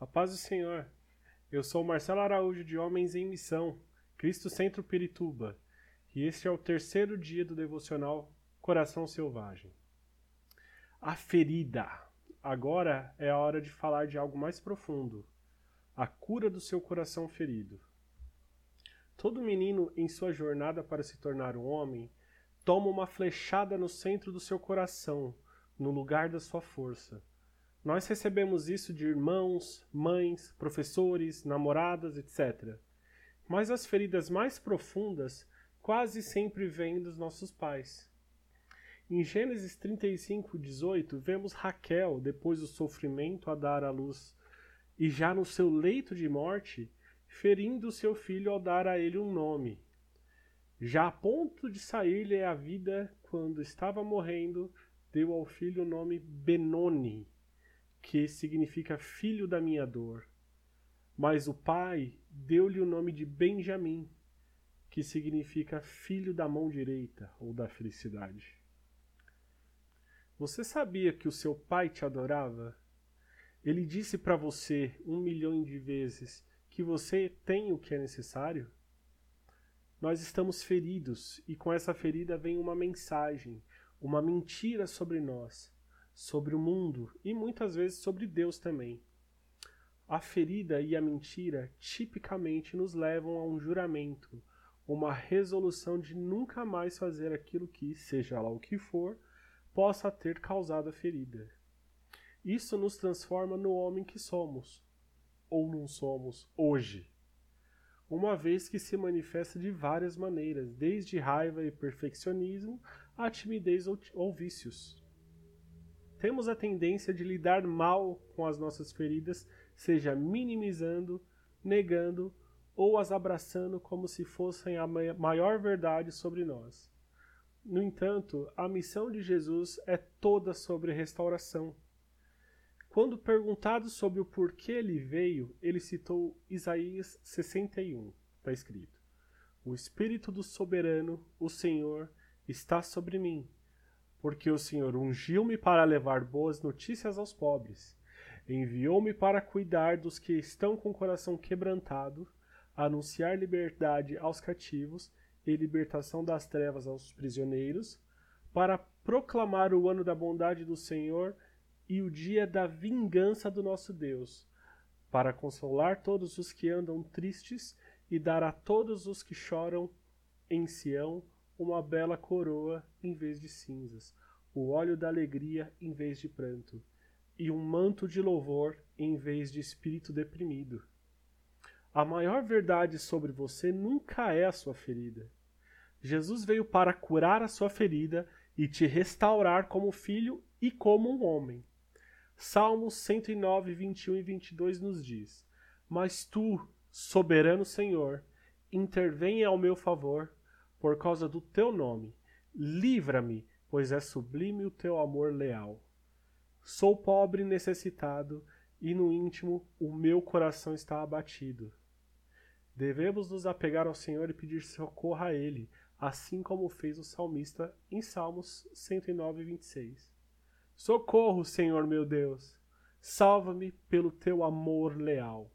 A paz do Senhor. Eu sou Marcelo Araújo de Homens em Missão, Cristo Centro Pirituba, e este é o terceiro dia do devocional Coração Selvagem. A ferida. Agora é a hora de falar de algo mais profundo. A cura do seu coração ferido. Todo menino em sua jornada para se tornar um homem toma uma flechada no centro do seu coração, no lugar da sua força. Nós recebemos isso de irmãos, mães, professores, namoradas, etc. Mas as feridas mais profundas quase sempre vêm dos nossos pais. Em Gênesis 35, 18, vemos Raquel, depois do sofrimento, a dar à luz, e já no seu leito de morte, ferindo seu filho ao dar a ele um nome. Já a ponto de sair-lhe a vida, quando estava morrendo, deu ao filho o nome Benoni, que significa filho da minha dor. Mas o pai deu-lhe o nome de Benjamim, que significa filho da mão direita ou da felicidade. Você sabia que o seu pai te adorava? Ele disse para você um milhão de vezes que você tem o que é necessário? Nós estamos feridos e com essa ferida vem uma mensagem, uma mentira sobre nós sobre o mundo e muitas vezes sobre Deus também. A ferida e a mentira tipicamente nos levam a um juramento, uma resolução de nunca mais fazer aquilo que, seja lá o que for, possa ter causado a ferida. Isso nos transforma no homem que somos, ou não somos hoje. Uma vez que se manifesta de várias maneiras, desde raiva e perfeccionismo a timidez ou, ou vícios temos a tendência de lidar mal com as nossas feridas, seja minimizando, negando ou as abraçando como se fossem a maior verdade sobre nós. No entanto, a missão de Jesus é toda sobre restauração. Quando perguntado sobre o porquê ele veio, ele citou Isaías 61. Está escrito: O Espírito do Soberano, o Senhor, está sobre mim porque o Senhor ungiu-me para levar boas notícias aos pobres, enviou-me para cuidar dos que estão com o coração quebrantado, anunciar liberdade aos cativos e libertação das trevas aos prisioneiros, para proclamar o ano da bondade do Senhor e o dia da vingança do nosso Deus, para consolar todos os que andam tristes e dar a todos os que choram em Sião uma bela coroa em vez de cinzas, o óleo da alegria em vez de pranto, e um manto de louvor em vez de espírito deprimido. A maior verdade sobre você nunca é a sua ferida. Jesus veio para curar a sua ferida e te restaurar como filho e como um homem. Salmos 109, 21 e 22 nos diz: Mas tu, soberano Senhor, intervenha ao meu favor por causa do teu nome. Livra-me, pois é sublime o teu amor leal. Sou pobre e necessitado, e no íntimo o meu coração está abatido. Devemos nos apegar ao Senhor e pedir socorro a Ele, assim como fez o salmista em Salmos 109, 26. Socorro, Senhor meu Deus! Salva-me pelo teu amor leal.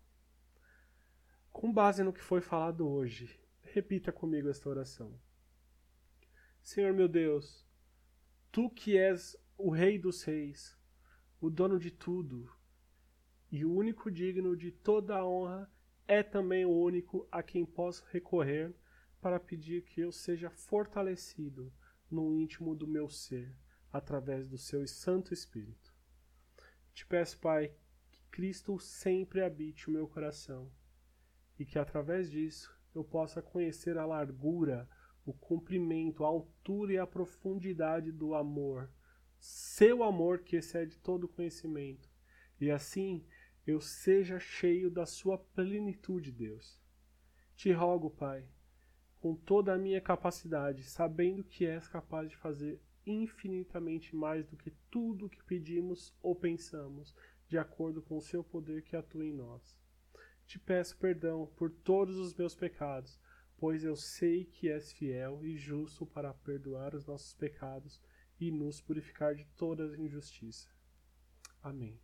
Com base no que foi falado hoje, Repita comigo esta oração. Senhor meu Deus, tu que és o Rei dos Reis, o dono de tudo, e o único digno de toda a honra, é também o único a quem posso recorrer para pedir que eu seja fortalecido no íntimo do meu ser, através do seu Santo Espírito. Te peço, Pai, que Cristo sempre habite o meu coração e que através disso eu possa conhecer a largura, o comprimento, a altura e a profundidade do amor, seu amor que excede todo conhecimento, e assim eu seja cheio da sua plenitude, Deus. Te rogo, Pai, com toda a minha capacidade, sabendo que és capaz de fazer infinitamente mais do que tudo o que pedimos ou pensamos, de acordo com o seu poder que atua em nós. Te peço perdão por todos os meus pecados, pois eu sei que és fiel e justo para perdoar os nossos pecados e nos purificar de toda injustiça. Amém.